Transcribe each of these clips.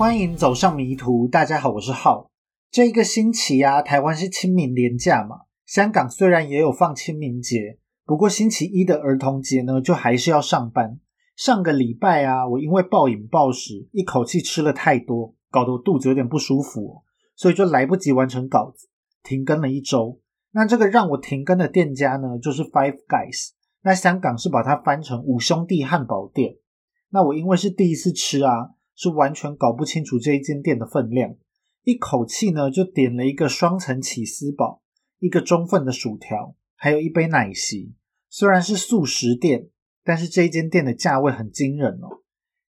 欢迎走上迷途。大家好，我是浩。这一个星期啊，台湾是清明连假嘛。香港虽然也有放清明节，不过星期一的儿童节呢，就还是要上班。上个礼拜啊，我因为暴饮暴食，一口气吃了太多，搞得我肚子有点不舒服，所以就来不及完成稿子，停更了一周。那这个让我停更的店家呢，就是 Five Guys。那香港是把它翻成五兄弟汉堡店。那我因为是第一次吃啊。是完全搞不清楚这一间店的分量，一口气呢就点了一个双层起司堡，一个中份的薯条，还有一杯奶昔。虽然是素食店，但是这一间店的价位很惊人哦，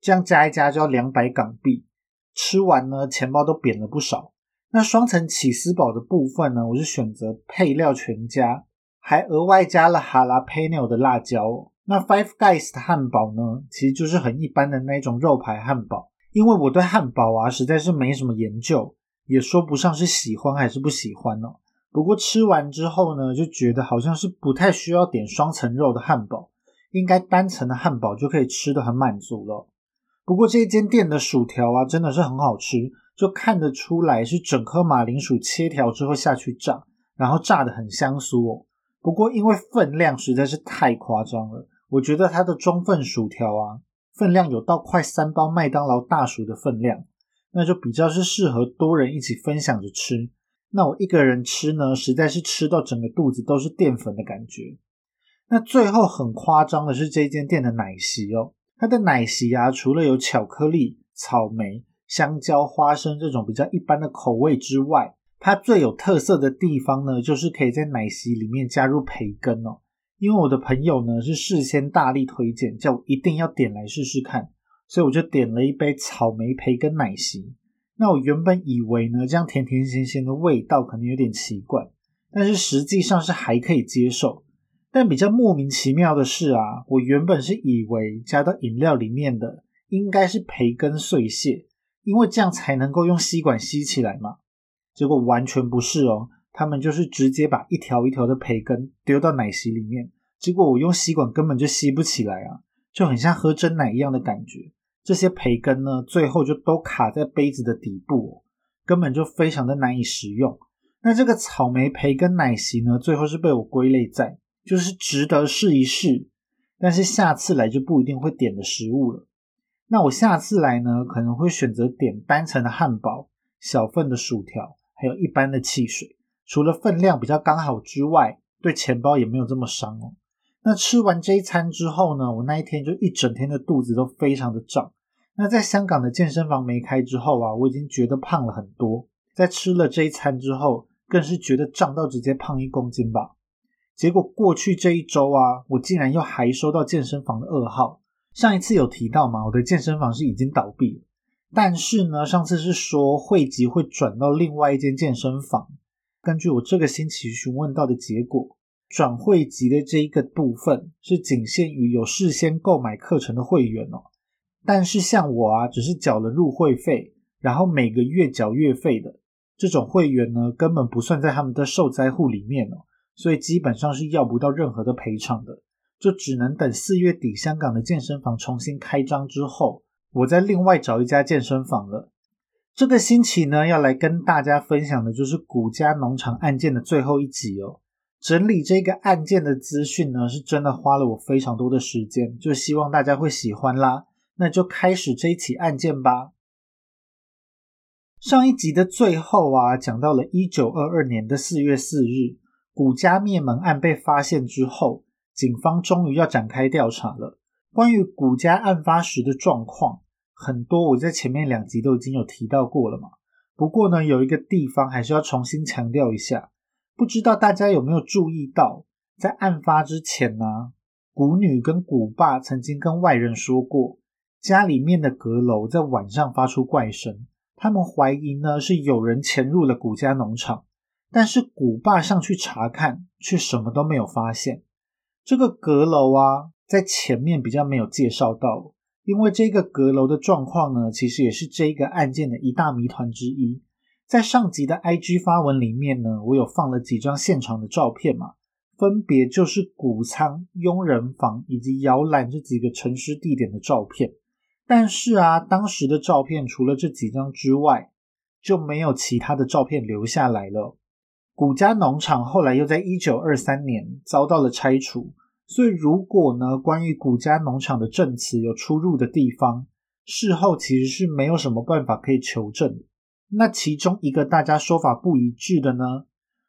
这样加一加就要两百港币。吃完呢，钱包都扁了不少。那双层起司堡的部分呢，我是选择配料全加，还额外加了哈拉佩纽的辣椒。那 Five Guys 的汉堡呢，其实就是很一般的那种肉排汉堡。因为我对汉堡啊实在是没什么研究，也说不上是喜欢还是不喜欢哦。不过吃完之后呢，就觉得好像是不太需要点双层肉的汉堡，应该单层的汉堡就可以吃的很满足了。不过这一间店的薯条啊真的是很好吃，就看得出来是整颗马铃薯切条之后下去炸，然后炸的很香酥哦。不过因为分量实在是太夸张了，我觉得它的中份薯条啊。分量有到快三包麦当劳大薯的分量，那就比较是适合多人一起分享着吃。那我一个人吃呢，实在是吃到整个肚子都是淀粉的感觉。那最后很夸张的是这间店的奶昔哦，它的奶昔啊，除了有巧克力、草莓、香蕉、花生这种比较一般的口味之外，它最有特色的地方呢，就是可以在奶昔里面加入培根哦。因为我的朋友呢是事先大力推荐，叫我一定要点来试试看，所以我就点了一杯草莓培根奶昔。那我原本以为呢，这样甜甜咸咸的味道可能有点奇怪，但是实际上是还可以接受。但比较莫名其妙的是啊，我原本是以为加到饮料里面的应该是培根碎屑，因为这样才能够用吸管吸起来嘛。结果完全不是哦。他们就是直接把一条一条的培根丢到奶昔里面，结果我用吸管根本就吸不起来啊，就很像喝真奶一样的感觉。这些培根呢，最后就都卡在杯子的底部，根本就非常的难以食用。那这个草莓培根奶昔呢，最后是被我归类在就是值得试一试，但是下次来就不一定会点的食物了。那我下次来呢，可能会选择点单层的汉堡、小份的薯条，还有一般的汽水。除了分量比较刚好之外，对钱包也没有这么伤哦。那吃完这一餐之后呢，我那一天就一整天的肚子都非常的胀。那在香港的健身房没开之后啊，我已经觉得胖了很多。在吃了这一餐之后，更是觉得胀到直接胖一公斤吧。结果过去这一周啊，我竟然又还收到健身房的噩耗。上一次有提到嘛，我的健身房是已经倒闭。但是呢，上次是说汇集会转到另外一间健身房。根据我这个星期询问到的结果，转会籍的这一个部分是仅限于有事先购买课程的会员哦。但是像我啊，只是缴了入会费，然后每个月缴月费的这种会员呢，根本不算在他们的受灾户里面哦。所以基本上是要不到任何的赔偿的，就只能等四月底香港的健身房重新开张之后，我再另外找一家健身房了。这个星期呢，要来跟大家分享的就是古家农场案件的最后一集哦。整理这个案件的资讯呢，是真的花了我非常多的时间，就希望大家会喜欢啦。那就开始这一起案件吧。上一集的最后啊，讲到了一九二二年的四月四日，古家灭门案被发现之后，警方终于要展开调查了。关于古家案发时的状况。很多我在前面两集都已经有提到过了嘛，不过呢，有一个地方还是要重新强调一下，不知道大家有没有注意到，在案发之前呢，古女跟古爸曾经跟外人说过，家里面的阁楼在晚上发出怪声，他们怀疑呢是有人潜入了古家农场，但是古爸上去查看，却什么都没有发现。这个阁楼啊，在前面比较没有介绍到。因为这个阁楼的状况呢，其实也是这个案件的一大谜团之一。在上集的 IG 发文里面呢，我有放了几张现场的照片嘛，分别就是谷仓、佣人房以及摇篮这几个沉尸地点的照片。但是啊，当时的照片除了这几张之外，就没有其他的照片留下来了。古家农场后来又在一九二三年遭到了拆除，所以如果呢，关于古家农场的证词有出入的地方，事后其实是没有什么办法可以求证。那其中一个大家说法不一致的呢，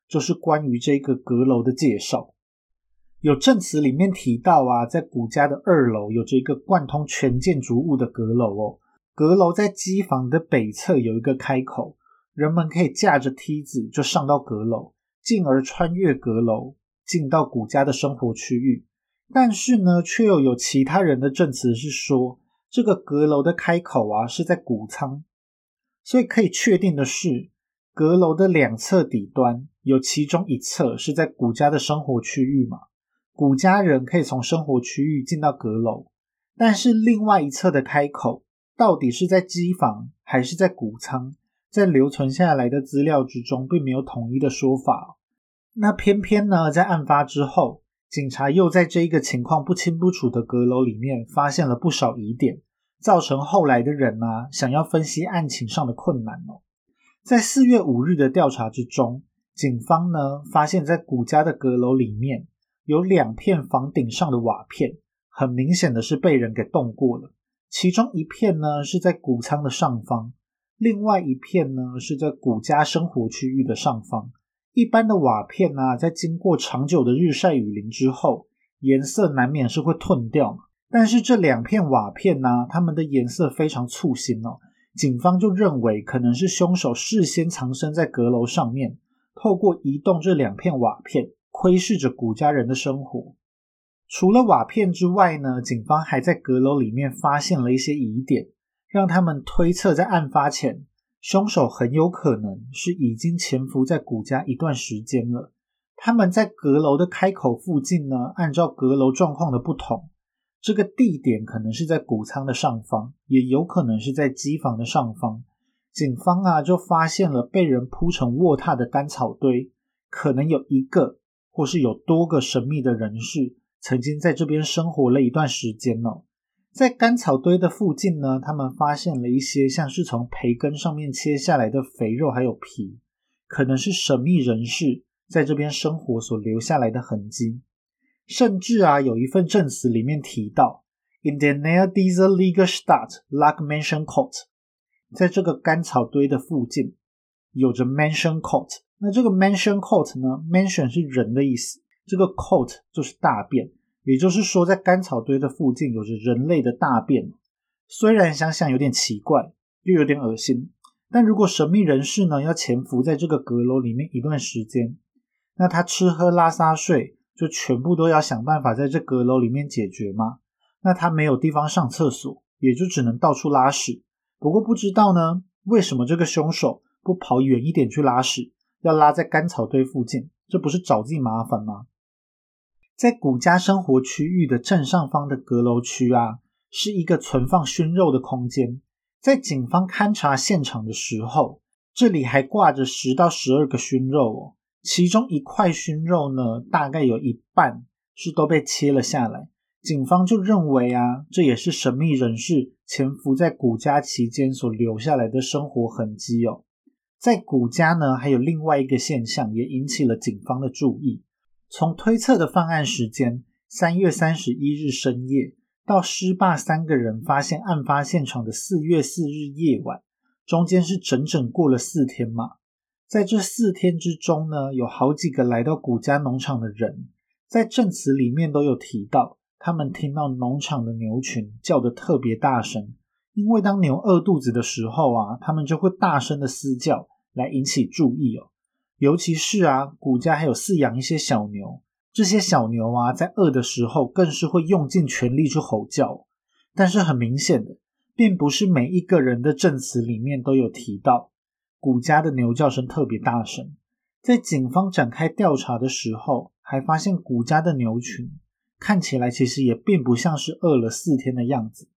就是关于这个阁楼的介绍。有证词里面提到啊，在古家的二楼有着一个贯通全建筑物的阁楼哦。阁楼在机房的北侧有一个开口，人们可以架着梯子就上到阁楼，进而穿越阁楼进到古家的生活区域。但是呢，却又有其他人的证词是说，这个阁楼的开口啊是在谷仓。所以可以确定的是，阁楼的两侧底端有其中一侧是在谷家的生活区域嘛？谷家人可以从生活区域进到阁楼，但是另外一侧的开口到底是在机房还是在谷仓，在留存下来的资料之中并没有统一的说法。那偏偏呢，在案发之后，警察又在这一个情况不清不楚的阁楼里面发现了不少疑点，造成后来的人呢想要分析案情上的困难哦。在四月五日的调查之中，警方呢发现，在古家的阁楼里面。有两片房顶上的瓦片，很明显的是被人给动过了。其中一片呢是在谷仓的上方，另外一片呢是在谷家生活区域的上方。一般的瓦片呢，在经过长久的日晒雨淋之后，颜色难免是会褪掉。但是这两片瓦片呢，它们的颜色非常簇新哦。警方就认为可能是凶手事先藏身在阁楼上面，透过移动这两片瓦片。窥视着古家人的生活。除了瓦片之外呢，警方还在阁楼里面发现了一些疑点，让他们推测，在案发前，凶手很有可能是已经潜伏在古家一段时间了。他们在阁楼的开口附近呢，按照阁楼状况的不同，这个地点可能是在谷仓的上方，也有可能是在机房的上方。警方啊，就发现了被人铺成卧榻的干草堆，可能有一个。或是有多个神秘的人士曾经在这边生活了一段时间哦。在干草堆的附近呢，他们发现了一些像是从培根上面切下来的肥肉，还有皮，可能是神秘人士在这边生活所留下来的痕迹。甚至啊，有一份证词里面提到，in the near dieser legal start like mansion court，在这个干草堆的附近有着 mansion court。那这个 mansion court 呢？mansion 是人的意思，这个 court 就是大便，也就是说，在干草堆的附近有着人类的大便。虽然想想有点奇怪，又有点恶心，但如果神秘人士呢要潜伏在这个阁楼里面一段时间，那他吃喝拉撒睡就全部都要想办法在这阁楼里面解决吗？那他没有地方上厕所，也就只能到处拉屎。不过不知道呢，为什么这个凶手不跑远一点去拉屎？要拉在干草堆附近，这不是找自己麻烦吗？在古家生活区域的正上方的阁楼区啊，是一个存放熏肉的空间。在警方勘查现场的时候，这里还挂着十到十二个熏肉哦，其中一块熏肉呢，大概有一半是都被切了下来。警方就认为啊，这也是神秘人士潜伏在古家期间所留下来的生活痕迹哦。在古家呢，还有另外一个现象也引起了警方的注意。从推测的犯案时间三月三十一日深夜到施霸三个人发现案发现场的四月四日夜晚，中间是整整过了四天嘛？在这四天之中呢，有好几个来到古家农场的人，在证词里面都有提到，他们听到农场的牛群叫得特别大声，因为当牛饿肚子的时候啊，他们就会大声的嘶叫。来引起注意哦，尤其是啊，古家还有饲养一些小牛，这些小牛啊，在饿的时候更是会用尽全力去吼叫。但是很明显的，并不是每一个人的证词里面都有提到古家的牛叫声特别大声。在警方展开调查的时候，还发现古家的牛群看起来其实也并不像是饿了四天的样子，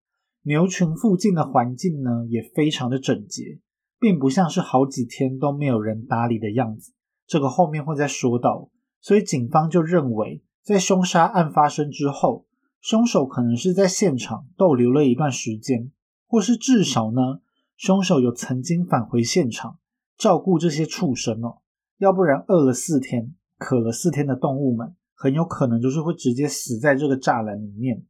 牛群附近的环境呢，也非常的整洁。并不像是好几天都没有人打理的样子，这个后面会再说到。所以警方就认为，在凶杀案发生之后，凶手可能是在现场逗留了一段时间，或是至少呢，凶手有曾经返回现场照顾这些畜生哦，要不然饿了四天、渴了四天的动物们，很有可能就是会直接死在这个栅栏里面。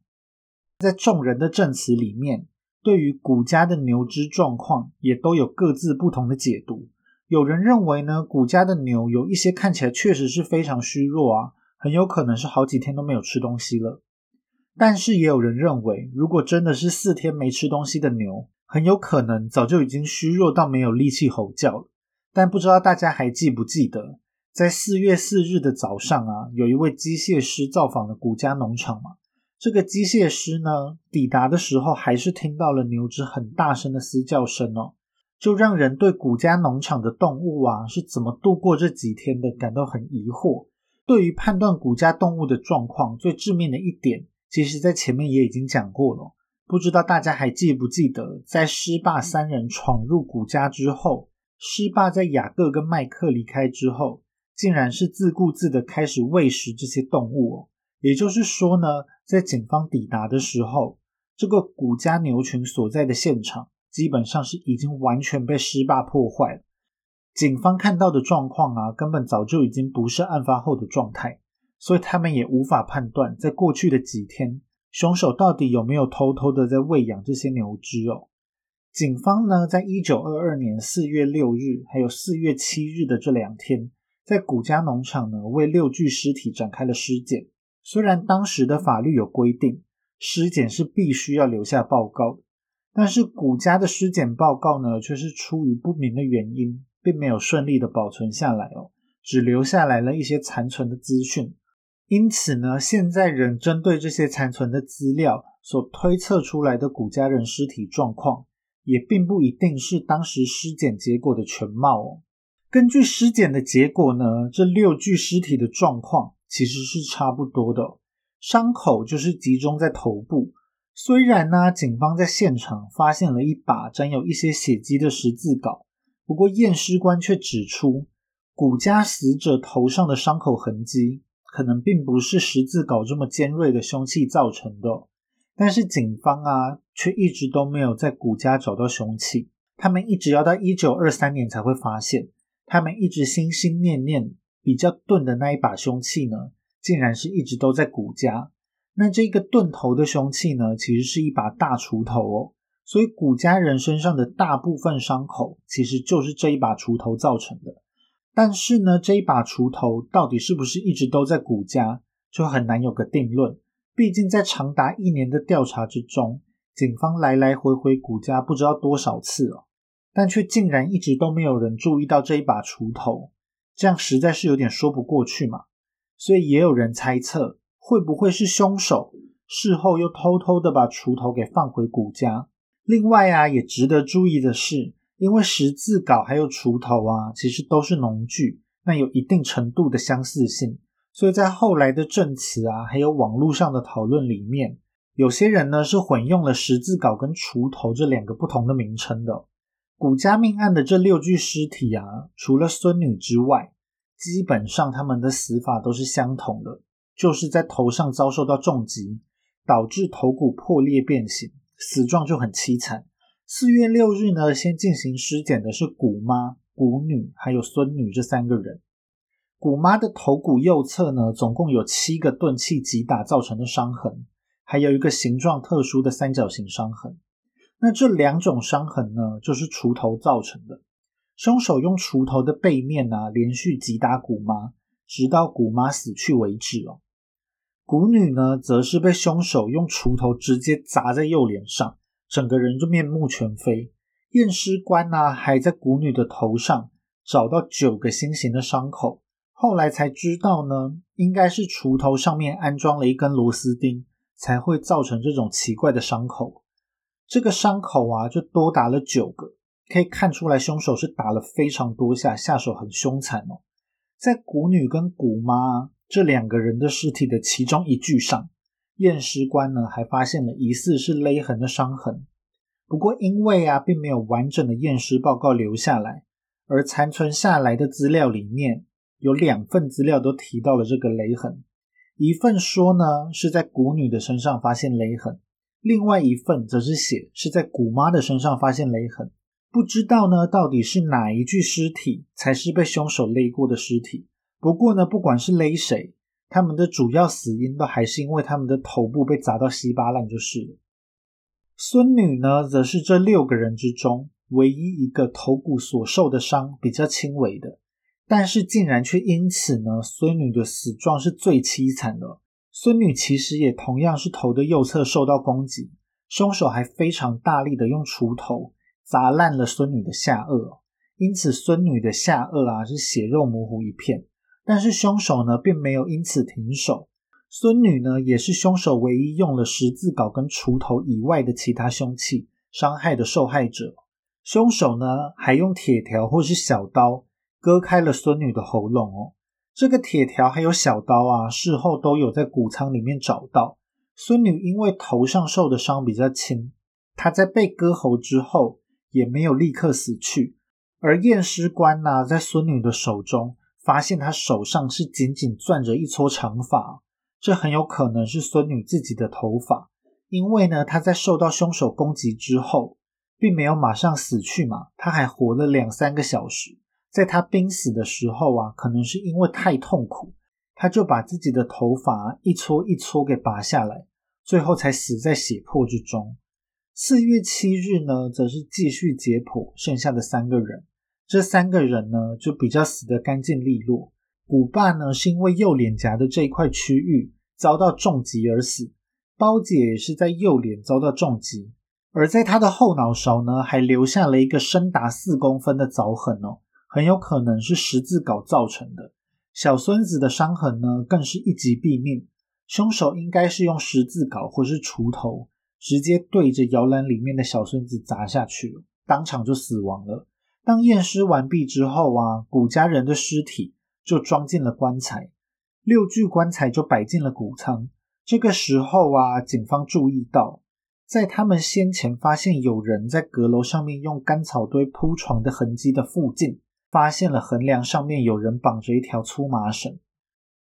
在众人的证词里面，对于谷家的牛只状况也都有各自不同的解读。有人认为呢，谷家的牛有一些看起来确实是非常虚弱啊，很有可能是好几天都没有吃东西了。但是也有人认为，如果真的是四天没吃东西的牛，很有可能早就已经虚弱到没有力气吼叫了。但不知道大家还记不记得，在四月四日的早上啊，有一位机械师造访了谷家农场嘛？这个机械师呢，抵达的时候还是听到了牛只很大声的嘶叫声哦。就让人对古家农场的动物啊是怎么度过这几天的感到很疑惑。对于判断古家动物的状况，最致命的一点，其实在前面也已经讲过了。不知道大家还记不记得，在狮霸三人闯入古家之后，狮霸在雅各跟麦克离开之后，竟然是自顾自的开始喂食这些动物哦。也就是说呢，在警方抵达的时候，这个古家牛群所在的现场。基本上是已经完全被尸霸破坏了。警方看到的状况啊，根本早就已经不是案发后的状态，所以他们也无法判断，在过去的几天，凶手到底有没有偷偷的在喂养这些牛只哦。警方呢，在一九二二年四月六日还有四月七日的这两天，在古家农场呢，为六具尸体展开了尸检。虽然当时的法律有规定，尸检是必须要留下报告。但是古家的尸检报告呢，却是出于不明的原因，并没有顺利的保存下来哦，只留下来了一些残存的资讯。因此呢，现在人针对这些残存的资料所推测出来的古家人尸体状况，也并不一定是当时尸检结果的全貌哦。根据尸检的结果呢，这六具尸体的状况其实是差不多的，伤口就是集中在头部。虽然呢，警方在现场发现了一把沾有一些血迹的十字镐，不过验尸官却指出，古家死者头上的伤口痕迹可能并不是十字镐这么尖锐的凶器造成的。但是警方啊，却一直都没有在古家找到凶器，他们一直要到一九二三年才会发现，他们一直心心念念比较钝的那一把凶器呢，竟然是一直都在古家。那这个钝头的凶器呢，其实是一把大锄头哦，所以古家人身上的大部分伤口其实就是这一把锄头造成的。但是呢，这一把锄头到底是不是一直都在古家，就很难有个定论。毕竟在长达一年的调查之中，警方来来回回古家不知道多少次哦，但却竟然一直都没有人注意到这一把锄头，这样实在是有点说不过去嘛。所以也有人猜测。会不会是凶手事后又偷偷的把锄头给放回谷家？另外啊，也值得注意的是，因为十字镐还有锄头啊，其实都是农具，那有一定程度的相似性，所以在后来的证词啊，还有网络上的讨论里面，有些人呢是混用了十字镐跟锄头这两个不同的名称的。谷家命案的这六具尸体啊，除了孙女之外，基本上他们的死法都是相同的。就是在头上遭受到重击，导致头骨破裂变形，死状就很凄惨。四月六日呢，先进行尸检的是古妈、古女还有孙女这三个人。古妈的头骨右侧呢，总共有七个钝器击打造成的伤痕，还有一个形状特殊的三角形伤痕。那这两种伤痕呢，就是锄头造成的。凶手用锄头的背面啊，连续击打古妈，直到古妈死去为止哦。古女呢，则是被凶手用锄头直接砸在右脸上，整个人就面目全非。验尸官呢，还在古女的头上找到九个心形的伤口，后来才知道呢，应该是锄头上面安装了一根螺丝钉，才会造成这种奇怪的伤口。这个伤口啊，就多达了九个，可以看出来凶手是打了非常多下，下手很凶残哦。在古女跟古妈。这两个人的尸体的其中一具上，验尸官呢还发现了疑似是勒痕的伤痕。不过因为啊并没有完整的验尸报告留下来，而残存下来的资料里面有两份资料都提到了这个勒痕。一份说呢是在古女的身上发现勒痕，另外一份则是写是在古妈的身上发现勒痕，不知道呢到底是哪一具尸体才是被凶手勒过的尸体。不过呢，不管是勒谁，他们的主要死因都还是因为他们的头部被砸到稀巴烂就是了。孙女呢，则是这六个人之中唯一一个头骨所受的伤比较轻微的，但是竟然却因此呢，孙女的死状是最凄惨的。孙女其实也同样是头的右侧受到攻击，凶手还非常大力的用锄头砸烂了孙女的下颚，因此孙女的下颚啊是血肉模糊一片。但是凶手呢并没有因此停手，孙女呢也是凶手唯一用了十字镐跟锄头以外的其他凶器伤害的受害者。凶手呢还用铁条或是小刀割开了孙女的喉咙哦。这个铁条还有小刀啊，事后都有在谷仓里面找到。孙女因为头上受的伤比较轻，她在被割喉之后也没有立刻死去。而验尸官呢，在孙女的手中发现他手上是紧紧攥着一撮长发，这很有可能是孙女自己的头发。因为呢，她在受到凶手攻击之后，并没有马上死去嘛，她还活了两三个小时。在他濒死的时候啊，可能是因为太痛苦，他就把自己的头发一撮一撮给拔下来，最后才死在血泊之中。四月七日呢，则是继续解剖剩下的三个人，这三个人呢就比较死得干净利落。古爸呢是因为右脸颊的这一块区域遭到重击而死，包姐也是在右脸遭到重击，而在他的后脑勺呢还留下了一个深达四公分的凿痕哦。很有可能是十字镐造成的。小孙子的伤痕呢，更是一击毙命。凶手应该是用十字镐或是锄头，直接对着摇篮里面的小孙子砸下去了，当场就死亡了。当验尸完毕之后啊，古家人的尸体就装进了棺材，六具棺材就摆进了谷仓。这个时候啊，警方注意到，在他们先前发现有人在阁楼上面用干草堆铺床的痕迹的附近。发现了横梁上面有人绑着一条粗麻绳。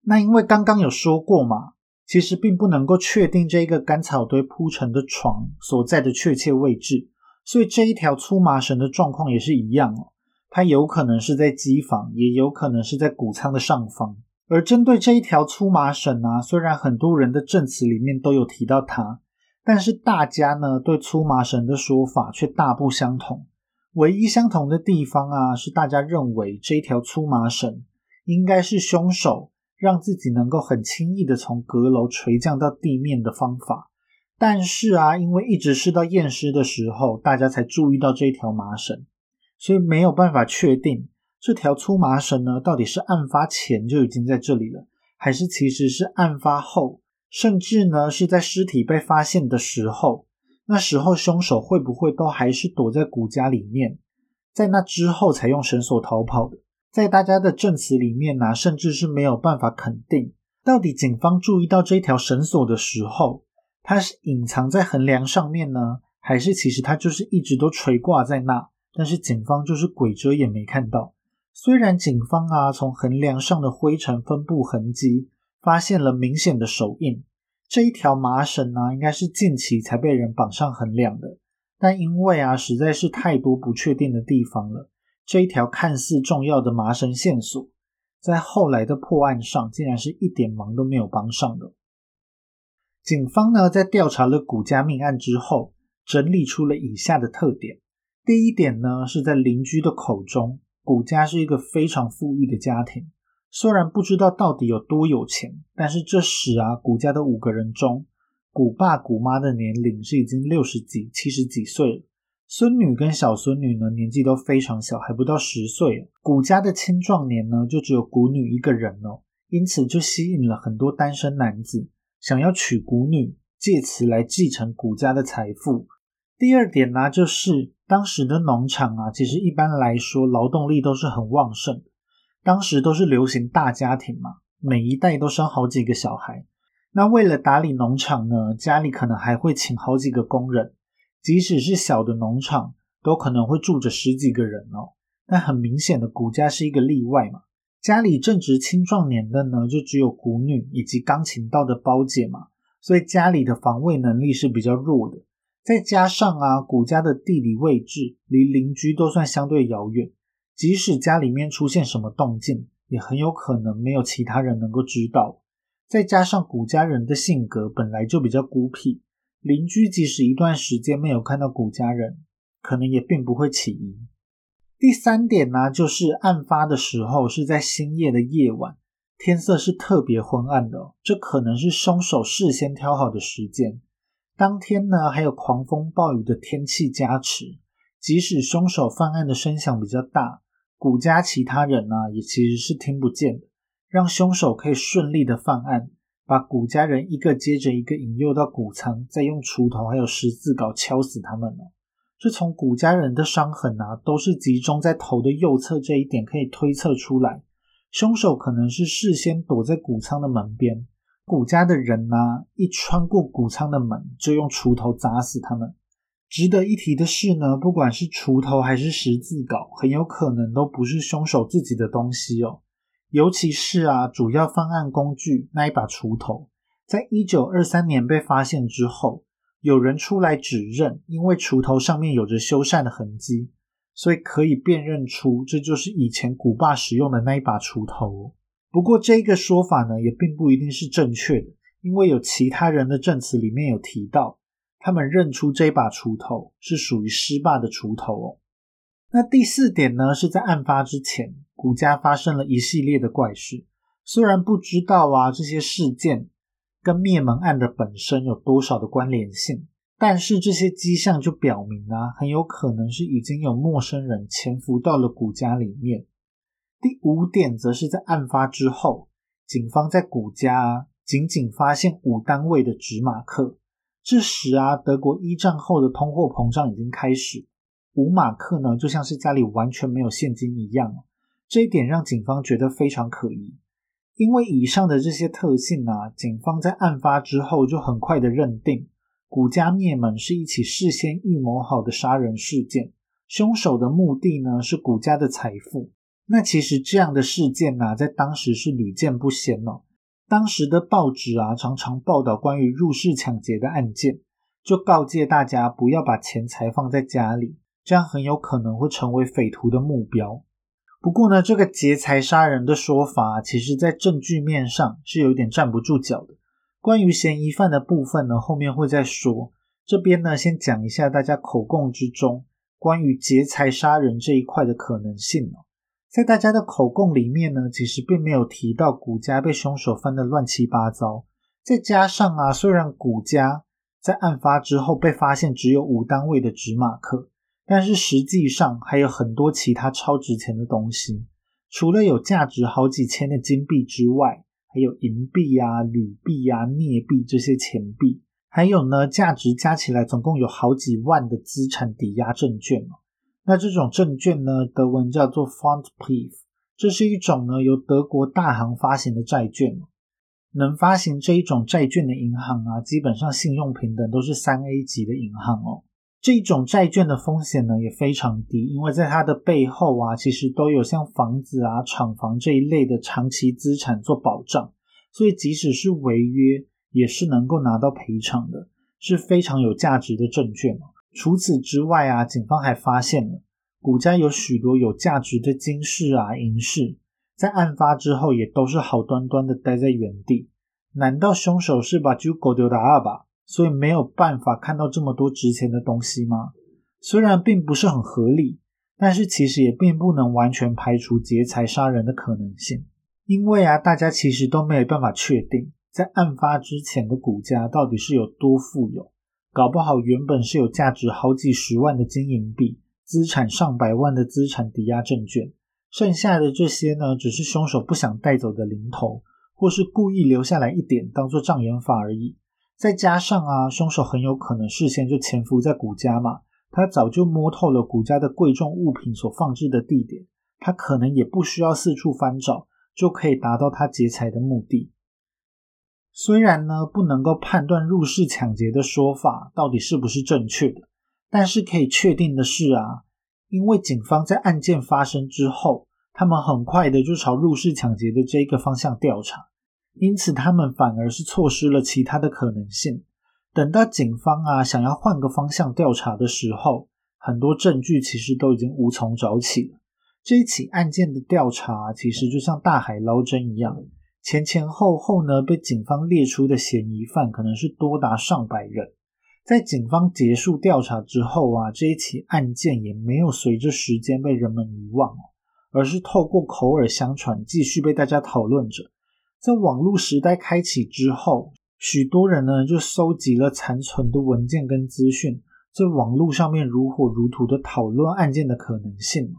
那因为刚刚有说过嘛，其实并不能够确定这个干草堆铺成的床所在的确切位置，所以这一条粗麻绳的状况也是一样哦。它有可能是在机房，也有可能是在谷仓的上方。而针对这一条粗麻绳啊，虽然很多人的证词里面都有提到它，但是大家呢对粗麻绳的说法却大不相同。唯一相同的地方啊，是大家认为这一条粗麻绳应该是凶手让自己能够很轻易的从阁楼垂降到地面的方法。但是啊，因为一直是到验尸的时候，大家才注意到这一条麻绳，所以没有办法确定这条粗麻绳呢，到底是案发前就已经在这里了，还是其实是案发后，甚至呢是在尸体被发现的时候。那时候凶手会不会都还是躲在谷家里面，在那之后才用绳索逃跑的？在大家的证词里面呢，甚至是没有办法肯定，到底警方注意到这条绳索的时候，它是隐藏在横梁上面呢，还是其实它就是一直都垂挂在那，但是警方就是鬼遮眼没看到。虽然警方啊从横梁上的灰尘分布痕迹发现了明显的手印。这一条麻绳呢，应该是近期才被人绑上横梁的，但因为啊实在是太多不确定的地方了，这一条看似重要的麻绳线索，在后来的破案上竟然是一点忙都没有帮上的。警方呢在调查了古家命案之后，整理出了以下的特点。第一点呢是在邻居的口中，古家是一个非常富裕的家庭。虽然不知道到底有多有钱，但是这时啊，古家的五个人中，古爸古妈的年龄是已经六十几、七十几岁了，孙女跟小孙女呢年纪都非常小，还不到十岁。古家的青壮年呢就只有古女一个人哦，因此就吸引了很多单身男子想要娶古女，借此来继承古家的财富。第二点呢，就是当时的农场啊，其实一般来说劳动力都是很旺盛的。当时都是流行大家庭嘛，每一代都生好几个小孩。那为了打理农场呢，家里可能还会请好几个工人。即使是小的农场，都可能会住着十几个人哦。但很明显的，古家是一个例外嘛。家里正值青壮年的呢，就只有古女以及刚请到的包姐嘛。所以家里的防卫能力是比较弱的。再加上啊，古家的地理位置离邻居都算相对遥远，即使家里面出现什么动静，也很有可能没有其他人能够知道。再加上古家人的性格本来就比较孤僻，邻居即使一段时间没有看到古家人，可能也并不会起疑。第三点呢，就是案发的时候是在深夜的夜晚，天色是特别昏暗的，这可能是凶手事先挑好的时间。当天呢，还有狂风暴雨的天气加持，即使凶手犯案的声响比较大，古家其他人呢也其实是听不见的，让凶手可以顺利的犯案，把古家人一个接着一个引诱到谷仓，再用锄头还有十字镐敲死他们了。这从古家人的伤痕啊，都是集中在头的右侧这一点，可以推测出来，凶手可能是事先躲在谷仓的门边。谷家的人呢，一穿过谷仓的门，就用锄头砸死他们。值得一提的是呢，不管是锄头还是十字镐，很有可能都不是凶手自己的东西哦。尤其是啊，主要犯案工具那一把锄头，在一九二三年被发现之后，有人出来指认，因为锄头上面有着修缮的痕迹，所以可以辨认出这就是以前古爸使用的那一把锄头。不过这个说法呢，也并不一定是正确的，因为有其他人的证词里面有提到，他们认出这把锄头是属于施霸的锄头哦。那第四点呢，是在案发之前，古家发生了一系列的怪事。虽然不知道啊这些事件跟灭门案的本身有多少的关联性，但是这些迹象就表明啊，很有可能是已经有陌生人潜伏到了古家里面。第五点则是在案发之后，警方在古家仅仅发现五单位的纸马克。这时啊，德国一战后的通货膨胀已经开始，五马克呢就像是家里完全没有现金一样。这一点让警方觉得非常可疑。因为以上的这些特性啊，警方在案发之后就很快的认定，古家灭门是一起事先预谋好的杀人事件，凶手的目的呢是古家的财富。那其实这样的事件呢，在当时是屡见不鲜哦。当时的报纸啊，常常报道关于入室抢劫的案件，就告诫大家不要把钱财放在家里，这样很有可能会成为匪徒的目标。不过呢，这个劫财杀人的说法，其实在证据面上是有点站不住脚的。关于嫌疑犯的部分呢，后面会再说。这边呢，先讲一下大家口供之中关于劫财杀人这一块的可能性哦。在大家的口供里面呢，其实并没有提到古家被凶手翻得乱七八糟。再加上啊，虽然古家在案发之后被发现只有五单位的纸马克，但是实际上还有很多其他超值钱的东西。除了有价值好几千的金币之外，还有银币啊、铝币啊、镍币这些钱币，还有呢，价值加起来总共有好几万的资产抵押证券。那这种证券呢，德文叫做 Fondbrief，这是一种呢由德国大行发行的债券。能发行这一种债券的银行啊，基本上信用平等都是三 A 级的银行哦。这一种债券的风险呢也非常低，因为在它的背后啊，其实都有像房子啊、厂房这一类的长期资产做保障，所以即使是违约，也是能够拿到赔偿的，是非常有价值的证券。除此之外啊，警方还发现了古家有许多有价值的金饰啊、银饰，在案发之后也都是好端端的待在原地。难道凶手是把就狗丢的二吧？所以没有办法看到这么多值钱的东西吗？虽然并不是很合理，但是其实也并不能完全排除劫财杀人的可能性。因为啊，大家其实都没有办法确定，在案发之前的古家到底是有多富有。搞不好原本是有价值好几十万的金银币，资产上百万的资产抵押证券，剩下的这些呢，只是凶手不想带走的零头，或是故意留下来一点当做障眼法而已。再加上啊，凶手很有可能事先就潜伏在古家嘛，他早就摸透了古家的贵重物品所放置的地点，他可能也不需要四处翻找，就可以达到他劫财的目的。虽然呢不能够判断入室抢劫的说法到底是不是正确的，但是可以确定的是啊，因为警方在案件发生之后，他们很快的就朝入室抢劫的这一个方向调查，因此他们反而是错失了其他的可能性。等到警方啊想要换个方向调查的时候，很多证据其实都已经无从找起了。这一起案件的调查其实就像大海捞针一样，前前后后呢被警方列出的嫌疑犯可能是多达上百人。在警方结束调查之后啊，这一起案件也没有随着时间被人们遗忘而是透过口耳相传继续被大家讨论着。在网络时代开启之后。许多人呢就收集了残存的文件跟资讯，在网络上面如火如荼的讨论案件的可能性。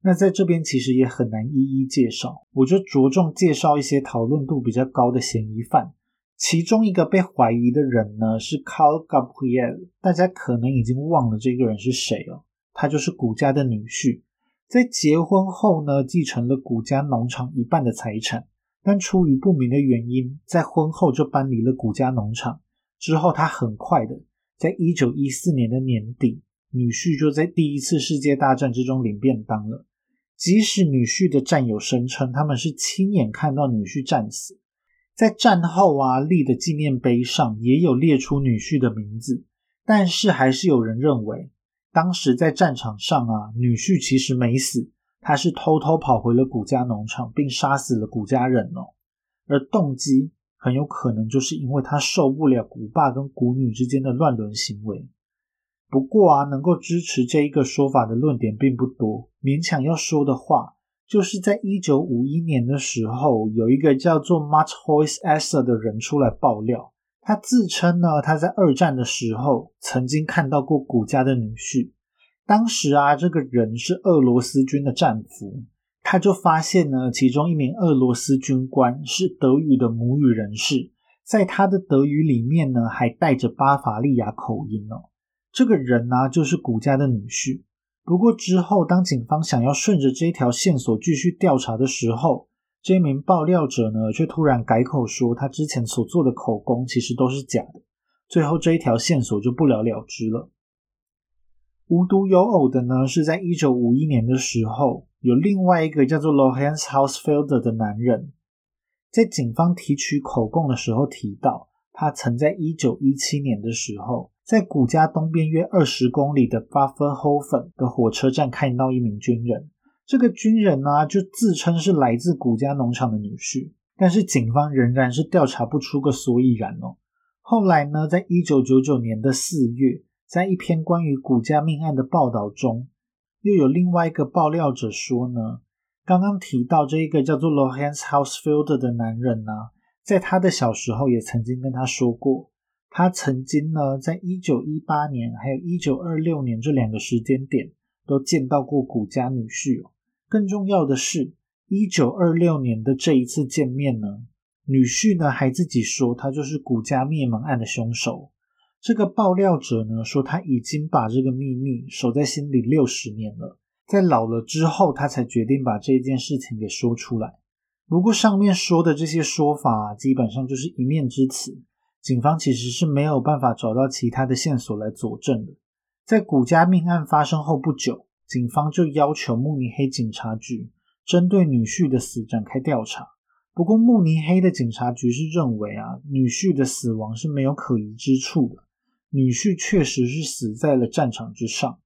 那在这边其实也很难一一介绍，我就着重介绍一些讨论度比较高的嫌疑犯。其中一个被怀疑的人呢是 Carl Gabriel，大家可能已经忘了这个人是谁了。他就是古家的女婿，在结婚后呢继承了古家农场一半的财产。但出于不明的原因，在婚后就搬离了古家农场。之后，他很快的，在一九一四年的年底，女婿就在第一次世界大战之中领便当了。即使女婿的战友声称他们是亲眼看到女婿战死，在战后啊立的纪念碑上也有列出女婿的名字，但是还是有人认为，当时在战场上啊，女婿其实没死。他是偷偷跑回了谷家农场，并杀死了谷家人哦。而动机很有可能就是因为他受不了谷爸跟谷女之间的乱伦行为。不过啊，能够支持这一个说法的论点并不多。勉强要说的话，就是在一九五一年的时候，有一个叫做 Much Hoyce Esser 的人出来爆料，他自称呢，他在二战的时候曾经看到过谷家的女婿。当时啊，这个人是俄罗斯军的战俘，他就发现呢，其中一名俄罗斯军官是德语的母语人士，在他的德语里面呢，还带着巴伐利亚口音哦。这个人呢，就是古家的女婿。不过之后，当警方想要顺着这条线索继续调查的时候，这名爆料者呢，却突然改口说，他之前所做的口供其实都是假的。最后这一条线索就不了了之了。无独有偶的呢，是在一九五一年的时候，有另外一个叫做 Lohans Housefelder 的男人，在警方提取口供的时候提到，他曾在一九一七年的时候，在古家东边约二十公里的 Bufferhofen 的火车站看到一名军人。这个军人呢，就自称是来自古家农场的女婿，但是警方仍然是调查不出个所以然哦。后来呢，在一九九九年的四月。在一篇关于古家命案的报道中，又有另外一个爆料者说呢，刚刚提到这一个叫做 Lohans Housefielder 的男人呢，在他的小时候也曾经跟他说过，他曾经呢，在一九一八年还有一九二六年这两个时间点都见到过古家女婿。更重要的是，一九二六年的这一次见面呢，女婿呢还自己说他就是古家灭门案的凶手。这个爆料者呢说，他已经把这个秘密守在心里六十年了，在老了之后，他才决定把这件事情给说出来。不过上面说的这些说法，基本上就是一面之词，警方其实是没有办法找到其他的线索来佐证的。在古家命案发生后不久，警方就要求慕尼黑警察局针对女婿的死展开调查。不过慕尼黑的警察局是认为啊，女婿的死亡是没有可疑之处的。女婿确实是死在了战场之上。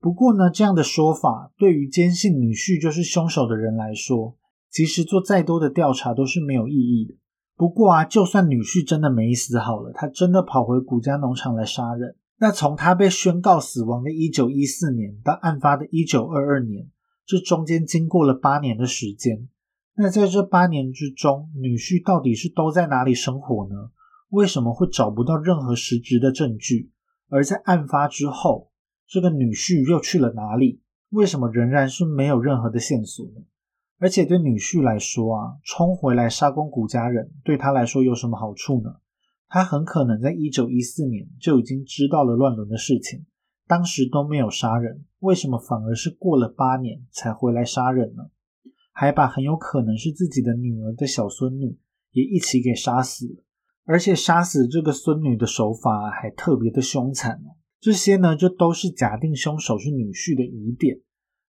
不过呢，这样的说法对于坚信女婿就是凶手的人来说，其实做再多的调查都是没有意义的。不过啊，就算女婿真的没死好了，他真的跑回古家农场来杀人，那从他被宣告死亡的1914年到案发的1922年，这中间经过了八年的时间。那在这八年之中，女婿到底是都在哪里生活呢？为什么会找不到任何实质的证据？而在案发之后，这个女婿又去了哪里？为什么仍然是没有任何的线索呢？而且对女婿来说啊，冲回来杀光古家人，对他来说有什么好处呢？他很可能在一九一四年就已经知道了乱伦的事情，当时都没有杀人，为什么反而是过了八年才回来杀人呢？还把很有可能是自己的女儿的小孙女也一起给杀死了。而且杀死这个孙女的手法还特别的凶残哦，这些呢就都是假定凶手是女婿的疑点。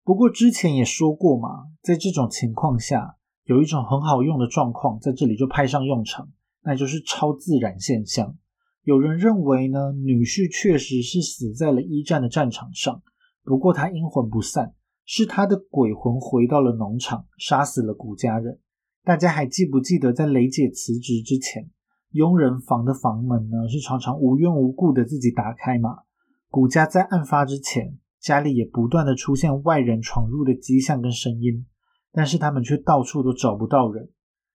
不过之前也说过嘛，在这种情况下，有一种很好用的状况在这里就派上用场，那就是超自然现象。有人认为呢，女婿确实是死在了一战的战场上，不过他阴魂不散，是他的鬼魂回到了农场，杀死了古家人。大家还记不记得，在雷姐辞职之前，佣人房的房门呢是常常无缘无故的自己打开嘛？古家在案发之前，家里也不断的出现外人闯入的迹象跟声音。但是他们却到处都找不到人，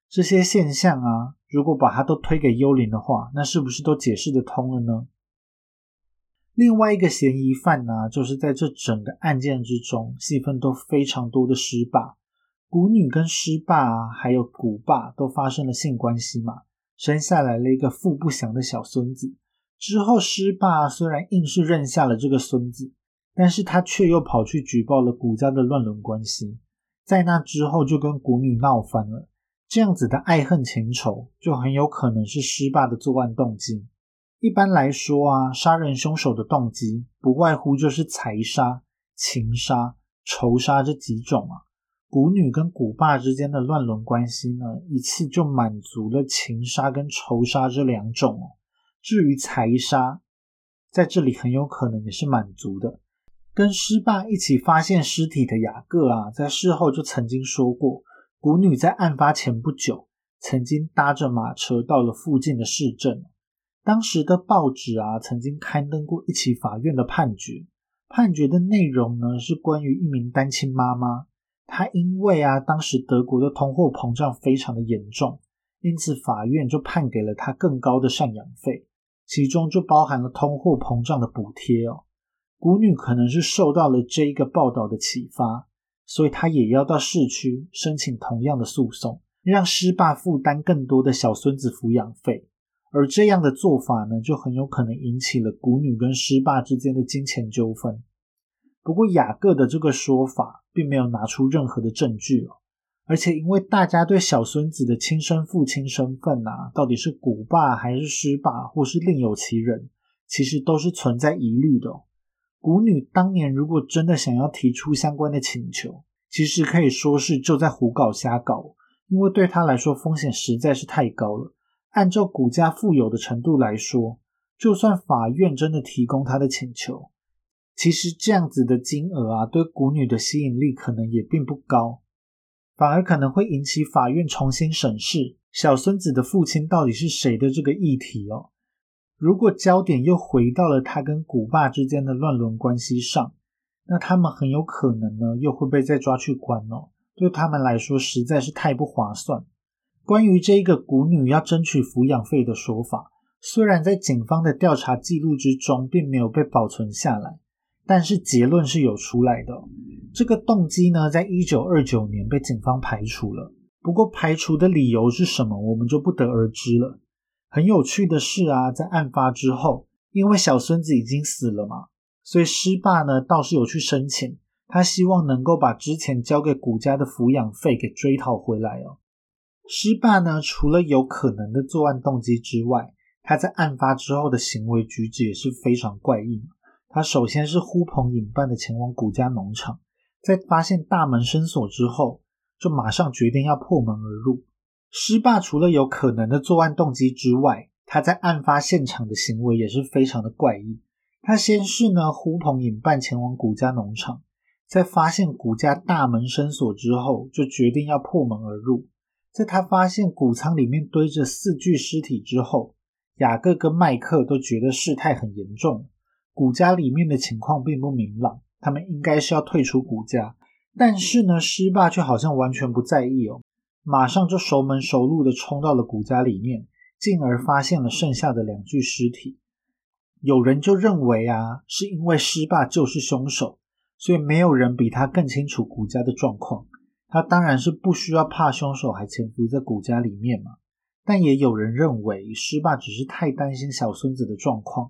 这些现象啊，如果把它都推给幽灵的话，那是不是都解释得通了呢？另外一个嫌疑犯呢，就是在这整个案件之中戏份都非常多的师爸、古女跟师爸啊，还有古爸都发生了性关系嘛，生下来了一个父不祥的小孙子。之后师爸虽然硬是认下了这个孙子，但是他却又跑去举报了古家的乱伦关系。在那之后就跟古女闹翻了，这样子的爱恨情仇就很有可能是施霸的作案动机。一般来说啊，杀人凶手的动机不外乎就是财杀、情杀、仇杀这几种啊。古女跟古霸之间的乱伦关系呢，一次就满足了情杀跟仇杀这两种。至于财杀，在这里很有可能也是满足的。跟师爸一起发现尸体的雅各啊，在事后就曾经说过，古女在案发前不久，曾经搭着马车到了附近的市镇。当时的报纸啊，曾经刊登过一起法院的判决，判决的内容呢，是关于一名单亲妈妈，她因为啊，当时德国的通货膨胀非常的严重，因此法院就判给了她更高的赡养费，其中就包含了通货膨胀的补贴哦。古女可能是受到了这一个报道的启发，所以她也要到市区申请同样的诉讼，让师爸负担更多的小孙子抚养费。而这样的做法呢，就很有可能引起了古女跟师爸之间的金钱纠纷。不过雅各的这个说法并没有拿出任何的证据哦，而且因为大家对小孙子的亲生父亲身份啊，到底是古爸还是师爸，或是另有其人，其实都是存在疑虑的。古女当年如果真的想要提出相关的请求，其实可以说是就在胡搞瞎搞，因为对她来说风险实在是太高了。按照古家富有的程度来说，就算法院真的提供她的请求，其实这样子的金额啊，对古女的吸引力可能也并不高，反而可能会引起法院重新审视小孙子的父亲到底是谁的这个议题哦。如果焦点又回到了他跟古爸之间的乱伦关系上，那他们很有可能呢又会被再抓去关哦。对他们来说实在是太不划算。关于这一个古女要争取抚养费的说法，虽然在警方的调查记录之中并没有被保存下来，但是结论是有出来的。这个动机呢，在一九二九年被警方排除了。不过排除的理由是什么，我们就不得而知了。很有趣的是啊，在案发之后，因为小孙子已经死了嘛，所以师爸呢倒是有去申请，他希望能够把之前交给古家的抚养费给追讨回来哦。师爸呢，除了有可能的作案动机之外，他在案发之后的行为举止也是非常怪异。他首先是呼朋引伴的前往古家农场，在发现大门深锁之后，就马上决定要破门而入。施霸除了有可能的作案动机之外，他在案发现场的行为也是非常的怪异。他先是呢呼朋引伴前往古家农场，在发现古家大门深锁之后，就决定要破门而入。在他发现谷仓里面堆着四具尸体之后，雅各跟麦克都觉得事态很严重，古家里面的情况并不明朗，他们应该是要退出古家。但是呢，施霸却好像完全不在意哦。马上就熟门熟路的冲到了古家里面，进而发现了剩下的两具尸体。有人就认为啊，是因为施霸就是凶手，所以没有人比他更清楚古家的状况。他当然是不需要怕凶手还潜伏在古家里面嘛。但也有人认为施霸只是太担心小孙子的状况，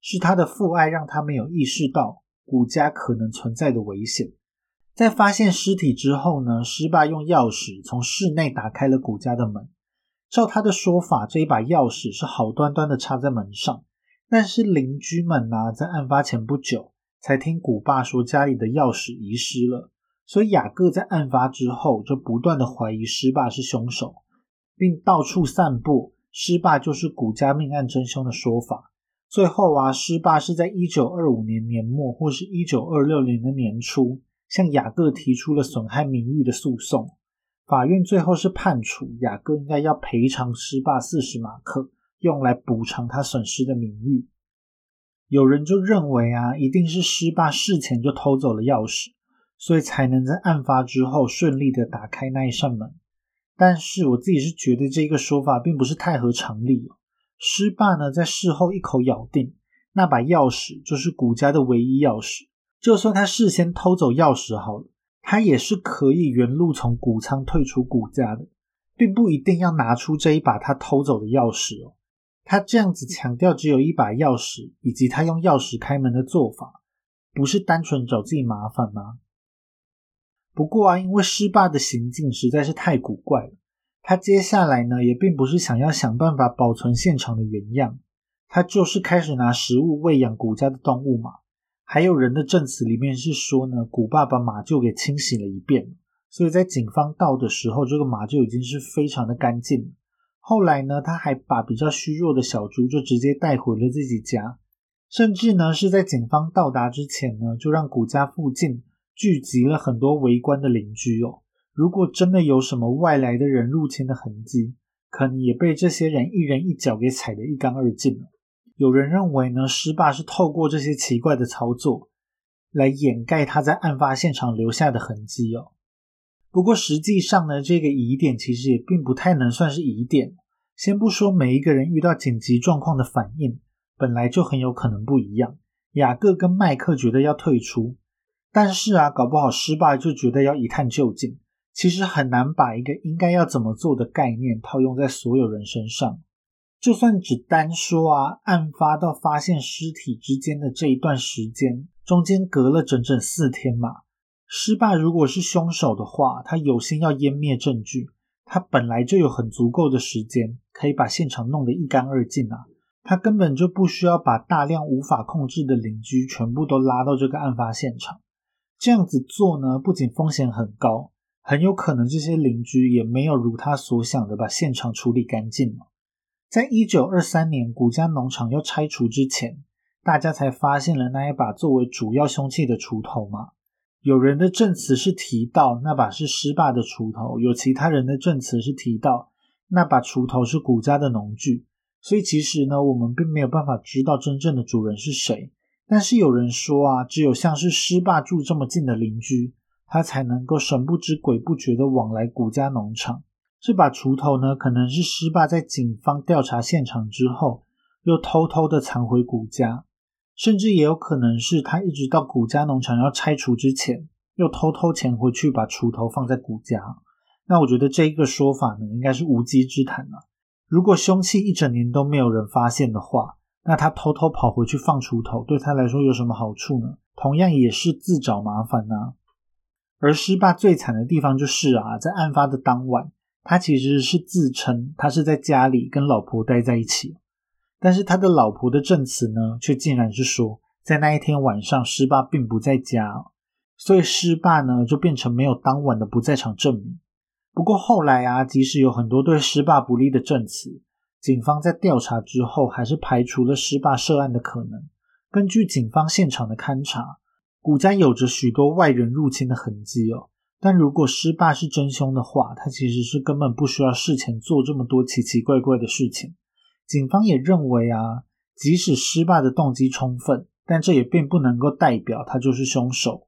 是他的父爱让他没有意识到古家可能存在的危险。在发现尸体之后呢，施霸用钥匙从室内打开了古家的门。照他的说法，这一把钥匙是好端端的插在门上。但是邻居们呢，在案发前不久才听古爸说家里的钥匙遗失了，所以雅各在案发之后就不断的怀疑施霸是凶手，并到处散布施霸就是古家命案真凶的说法。最后啊，施霸是在一九二五年年末或是一九二六年的年初，向雅各提出了损害名誉的诉讼。法院最后是判处雅各应该要赔偿施霸四十马克，用来补偿他损失的名誉。有人就认为啊，一定是施霸事前就偷走了钥匙，所以才能在案发之后顺利的打开那一扇门。但是我自己是觉得这个说法并不是太合常理。施霸呢，在事后一口咬定那把钥匙就是古家的唯一钥匙，就算他事先偷走钥匙好了，他也是可以原路从谷仓退出古家的，并不一定要拿出这一把他偷走的钥匙哦。他这样子强调只有一把钥匙，以及他用钥匙开门的做法，不是单纯找自己麻烦吗？不过啊，因为施霸的行径实在是太古怪了，他接下来呢也并不是想要想办法保存现场的原样，他就是开始拿食物喂养古家的动物嘛。还有人的证词里面是说呢，古爸把马厩给清洗了一遍，所以在警方到的时候，这个马厩已经是非常的干净。后来呢，他还把比较虚弱的小猪就直接带回了自己家，甚至呢是在警方到达之前呢，就让古家附近聚集了很多围观的邻居哦。如果真的有什么外来的人入侵的痕迹，可能也被这些人一人一脚给踩得一干二净了。有人认为呢，施霸是透过这些奇怪的操作来掩盖他在案发现场留下的痕迹哦。不过实际上呢，这个疑点其实也并不太能算是疑点。先不说每一个人遇到紧急状况的反应本来就很有可能不一样。雅各跟麦克觉得要退出，但是啊，搞不好失败就觉得要一探究竟。其实很难把一个应该要怎么做的概念套用在所有人身上。就算只单说啊，案发到发现尸体之间的这一段时间，中间隔了整整四天嘛。失败如果是凶手的话，他有心要湮灭证据。他本来就有很足够的时间，可以把现场弄得一干二净啊！他根本就不需要把大量无法控制的邻居全部都拉到这个案发现场。这样子做呢，不仅风险很高，很有可能这些邻居也没有如他所想的把现场处理干净了在一九二三年古家农场要拆除之前，大家才发现了那一把作为主要凶器的锄头嘛。有人的证词是提到那把是施霸的锄头，有其他人的证词是提到那把锄头是古家的农具，所以其实呢，我们并没有办法知道真正的主人是谁。但是有人说啊，只有像是施霸住这么近的邻居，他才能够神不知鬼不觉的往来古家农场。这把锄头呢，可能是施霸在警方调查现场之后，又偷偷的藏回古家。甚至也有可能是他一直到古家农场要拆除之前，又偷偷潜回去把锄头放在古家。那我觉得这一个说法呢，应该是无稽之谈了。如果凶器一整年都没有人发现的话，那他偷偷跑回去放锄头，对他来说有什么好处呢？同样也是自找麻烦啊。而施霸最惨的地方就是啊，在案发的当晚，他其实是自称他是在家里跟老婆待在一起。但是他的老婆的证词呢，却竟然是说，在那一天晚上，施霸并不在家，所以施霸呢就变成没有当晚的不在场证明。不过后来啊，即使有很多对施霸不利的证词，警方在调查之后，还是排除了施霸涉案的可能。根据警方现场的勘查，古家有着许多外人入侵的痕迹哦。但如果施霸是真凶的话，他其实是根本不需要事前做这么多奇奇怪怪的事情。警方也认为啊，即使失败的动机充分，但这也并不能够代表他就是凶手。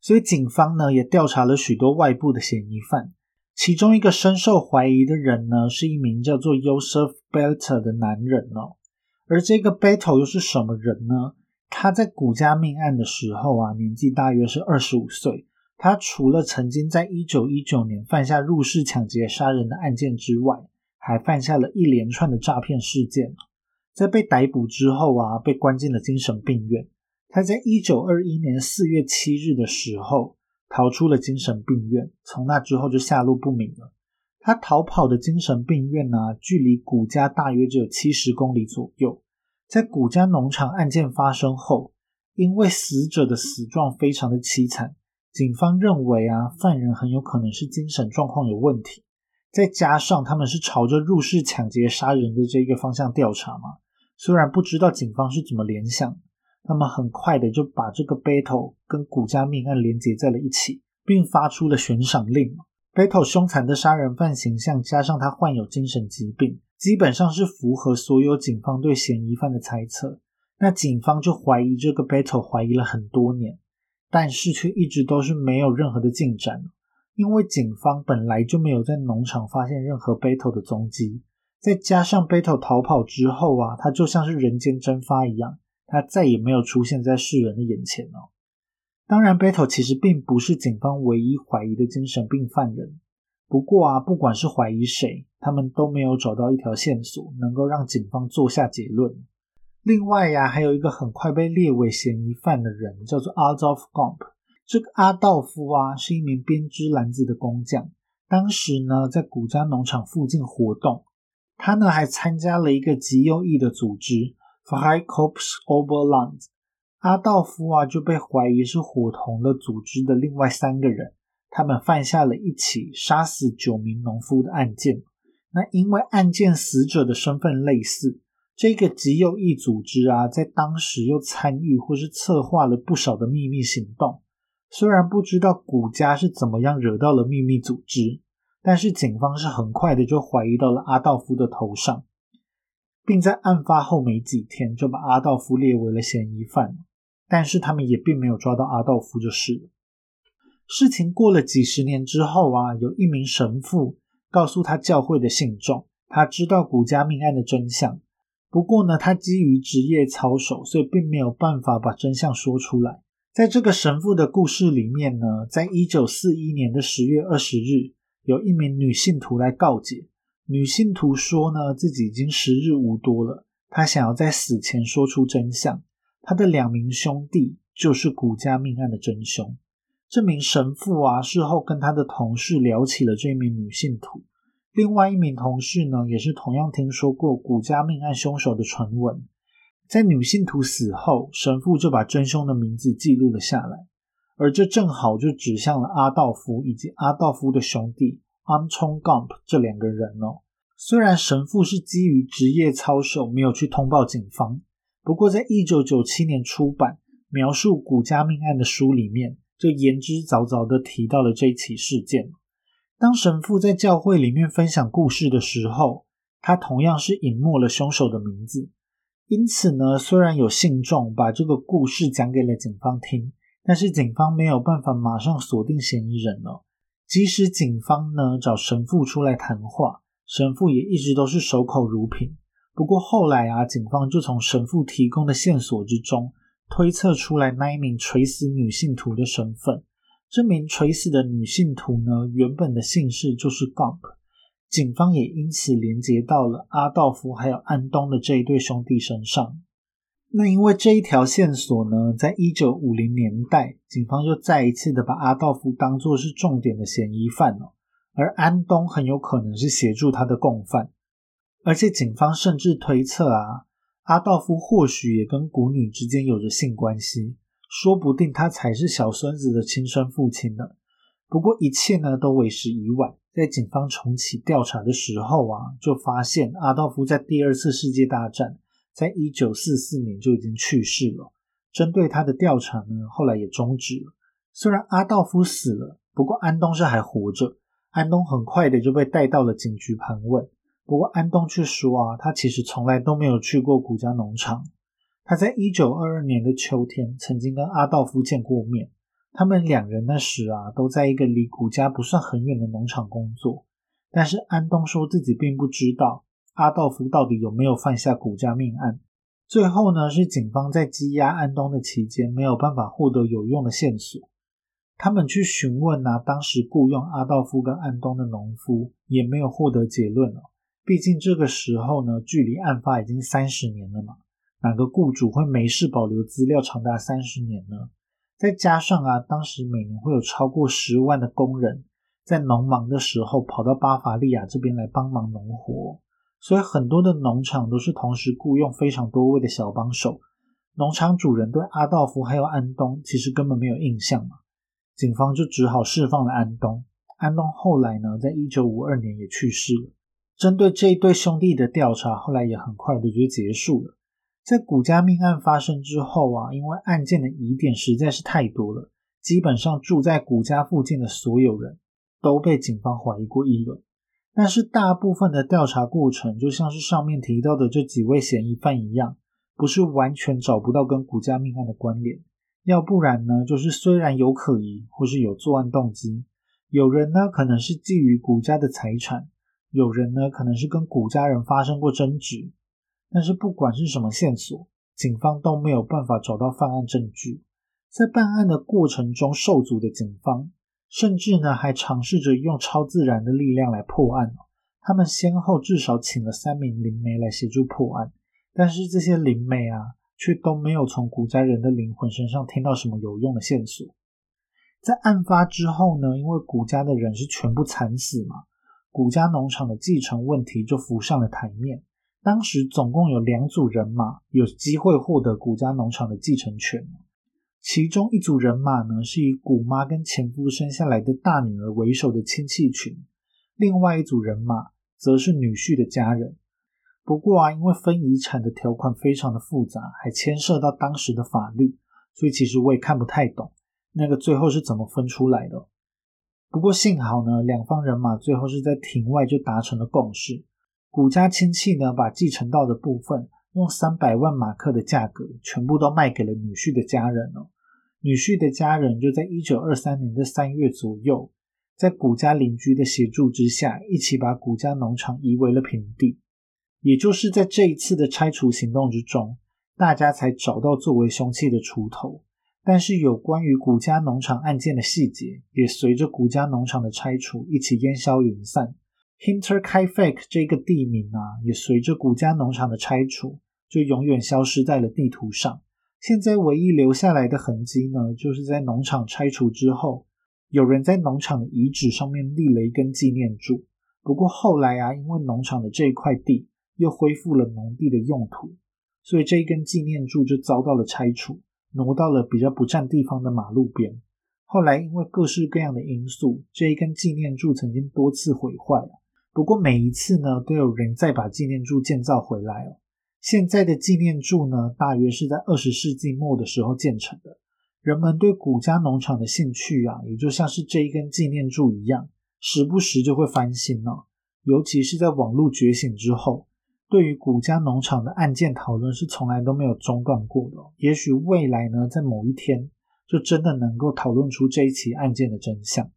所以警方呢也调查了许多外部的嫌疑犯，其中一个深受怀疑的人呢是一名叫做 Yosef Belter 的男人哦。而这个 Belter 又是什么人呢？他在古家命案的时候啊，年纪大约是二十五岁。他除了曾经在一九一九年犯下入室抢劫杀人的案件之外，还犯下了一连串的诈骗事件，在被逮捕之后啊，被关进了精神病院。他在一九二一年四月七日的时候逃出了精神病院，从那之后就下落不明了。他逃跑的精神病院呢，距离古家大约只有七十公里左右。在古家农场案件发生后，因为死者的死状非常的凄惨，警方认为啊，犯人很有可能是精神状况有问题，再加上他们是朝着入室抢劫杀人的这个方向调查嘛。虽然不知道警方是怎么联想，他们很快的就把这个 Battle 跟古家命案连接在了一起，并发出了悬赏令。Battle 凶残的杀人犯形象，加上他患有精神疾病，基本上是符合所有警方对嫌疑犯的猜测。那警方就怀疑这个 Battle，怀疑了很多年。但是却一直都是没有任何的进展，因为警方本来就没有在农场发现任何 Battle 的踪迹，再加上 Battle 逃跑之后啊，他就像是人间蒸发一样，他再也没有出现在世人的眼前哦。当然，Battle 其实并不是警方唯一怀疑的精神病犯人，不过啊，不管是怀疑谁，他们都没有找到一条线索能够让警方做下结论。另外呀，还有一个很快被列为嫌疑犯的人，叫做 Adolf Gomp。这个阿道夫啊，是一名编织篮子的工匠。当时呢，在古家农场附近活动。他呢，还参加了一个极右翼的组织 Freikorps Oberland。阿道夫啊，就被怀疑是伙同了组织的另外三个人。他们犯下了一起杀死九名农夫的案件。那因为案件死者的身份类似。这个极右翼组织啊，在当时又参与或是策划了不少的秘密行动。虽然不知道古家是怎么样惹到了秘密组织，但是警方是很快的就怀疑到了阿道夫的头上，并在案发后没几天就把阿道夫列为了嫌疑犯。但是他们也并没有抓到阿道夫就是了。事情过了几十年之后啊，有一名神父告诉他教会的信众，他知道古家命案的真相。不过呢，他基于职业操守，所以并没有办法把真相说出来。在这个神父的故事里面呢，在一九四一年的十月二十日，有一名女信徒来告解。女信徒说呢，自己已经时日无多了，她想要在死前说出真相。她的两名兄弟就是古家命案的真凶。这名神父啊，事后跟他的同事聊起了这名女信徒。另外一名同事呢，也是同样听说过古家命案凶手的传闻。在女信徒死后，神父就把真凶的名字记录了下来，而这正好就指向了阿道夫以及阿道夫的兄弟安冲 Gump 这两个人哦。虽然神父是基于职业操守没有去通报警方，不过在一九九七年出版描述古家命案的书里面，就言之凿凿的提到了这一起事件。当神父在教会里面分享故事的时候，他同样是隐没了凶手的名字。因此呢，虽然有信众把这个故事讲给了警方听，但是警方没有办法马上锁定嫌疑人了。即使警方呢找神父出来谈话，神父也一直都是守口如瓶。不过后来啊，警方就从神父提供的线索之中推测出来那一名垂死女信徒的身份。这名垂死的女信徒呢，原本的姓氏就是 Gump，警方也因此连接到了阿道夫还有安东的这一对兄弟身上。那因为这一条线索呢，在一九五零年代，警方又再一次的把阿道夫当作是重点的嫌疑犯了，而安东很有可能是协助他的共犯，而且警方甚至推测啊，阿道夫或许也跟古女之间有着性关系。说不定他才是小孙子的亲生父亲呢。不过一切呢都为时已晚。在警方重启调查的时候啊，就发现阿道夫在第二次世界大战，在一九四四年就已经去世了。针对他的调查呢，后来也终止了。虽然阿道夫死了，不过安东是还活着。安东很快的就被带到了警局盘问。不过安东却说啊，他其实从来都没有去过古家农场。他在一九二二年的秋天曾经跟阿道夫见过面，他们两人那时啊都在一个离古家不算很远的农场工作。但是安东说自己并不知道阿道夫到底有没有犯下古家命案。最后呢，是警方在羁押安东的期间没有办法获得有用的线索，他们去询问啊当时雇佣阿道夫跟安东的农夫，也没有获得结论了。毕竟这个时候呢，距离案发已经三十年了嘛。哪个雇主会没事保留资料长达三十年呢？再加上啊，当时每年会有超过十万的工人在农忙的时候跑到巴伐利亚这边来帮忙农活，所以很多的农场都是同时雇佣非常多位的小帮手。农场主人对阿道夫还有安东其实根本没有印象嘛。警方就只好释放了安东。安东后来呢，在一九五二年也去世了。针对这一对兄弟的调查，后来也很快的就结束了。在古家命案发生之后啊，因为案件的疑点实在是太多了，基本上住在古家附近的所有人都被警方怀疑过一轮。但是大部分的调查过程，就像是上面提到的这几位嫌疑犯一样，不是完全找不到跟古家命案的关联，要不然呢，就是虽然有可疑或是有作案动机，有人呢可能是觊觎古家的财产。有人呢，可能是跟古家人发生过争执，但是不管是什么线索，警方都没有办法找到犯案证据。在办案的过程中受阻的警方，甚至呢还尝试着用超自然的力量来破案。他们先后至少请了三名灵媒来协助破案，但是这些灵媒啊，却都没有从古家人的灵魂身上听到什么有用的线索。在案发之后呢，因为古家的人是全部惨死嘛。古家农场的继承问题就浮上了台面。当时总共有两组人马有机会获得古家农场的继承权，其中一组人马呢是以古妈跟前夫生下来的大女儿为首的亲戚群，另外一组人马则是女婿的家人。不过啊，因为分遗产的条款非常的复杂，还牵涉到当时的法律，所以其实我也看不太懂那个最后是怎么分出来的。不过幸好呢，两方人马最后是在庭外就达成了共识。古家亲戚呢，把继承到的部分用三百万马克的价格全部都卖给了女婿的家人了。女婿的家人就在一九二三年的三月左右，在古家邻居的协助之下，一起把古家农场夷为了平地。也就是在这一次的拆除行动之中，大家才找到作为凶器的锄头。但是有关于古家农场案件的细节，也随着古家农场的拆除一起烟消云散。Hinterkaifeck 这个地名啊，也随着古家农场的拆除，就永远消失在了地图上。现在唯一留下来的痕迹呢，就是在农场拆除之后，有人在农场的遗址上面立了一根纪念柱。不过后来啊，因为农场的这一块地又恢复了农地的用途，所以这一根纪念柱就遭到了拆除。挪到了比较不占地方的马路边。后来因为各式各样的因素，这一根纪念柱曾经多次毁坏了。不过每一次呢，都有人再把纪念柱建造回来哦。现在的纪念柱呢，大约是在二十世纪末的时候建成的。人们对古家农场的兴趣啊，也就像是这一根纪念柱一样，时不时就会翻新呢。尤其是在网络觉醒之后。对于古家农场的案件讨论是从来都没有中断过的。也许未来呢，在某一天就真的能够讨论出这一起案件的真相。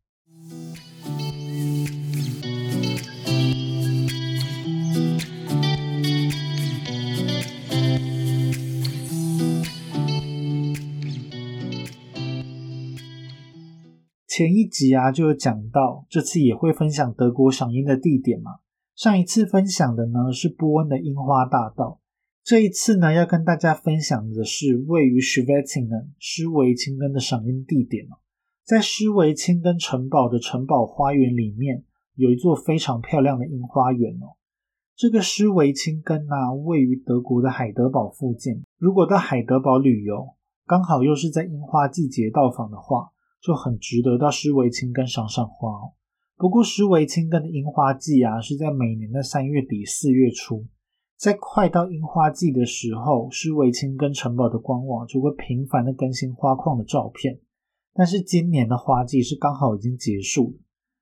前一集啊，就有讲到，这次也会分享德国赏樱的地点嘛。上一次分享的呢是波恩的樱花大道，这一次呢要跟大家分享的是位于 s h w e t i n g e n 施维钦根的赏樱地点哦。在施维钦根城堡的城堡花园里面，有一座非常漂亮的樱花园哦。这个施维钦根呢，位于德国的海德堡附近。如果到海德堡旅游，刚好又是在樱花季节到访的话，就很值得到施维钦根赏赏花哦。不过，施维钦根的樱花季啊，是在每年的三月底四月初。在快到樱花季的时候，施维钦根城堡的官网就会频繁的更新花框的照片。但是今年的花季是刚好已经结束。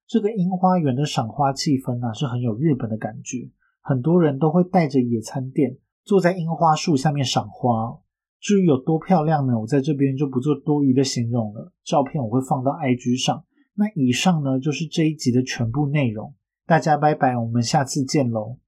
这个樱花园的赏花气氛啊，是很有日本的感觉。很多人都会带着野餐垫，坐在樱花树下面赏花。至于有多漂亮呢？我在这边就不做多余的形容了。照片我会放到 IG 上。那以上呢就是这一集的全部内容，大家拜拜，我们下次见喽。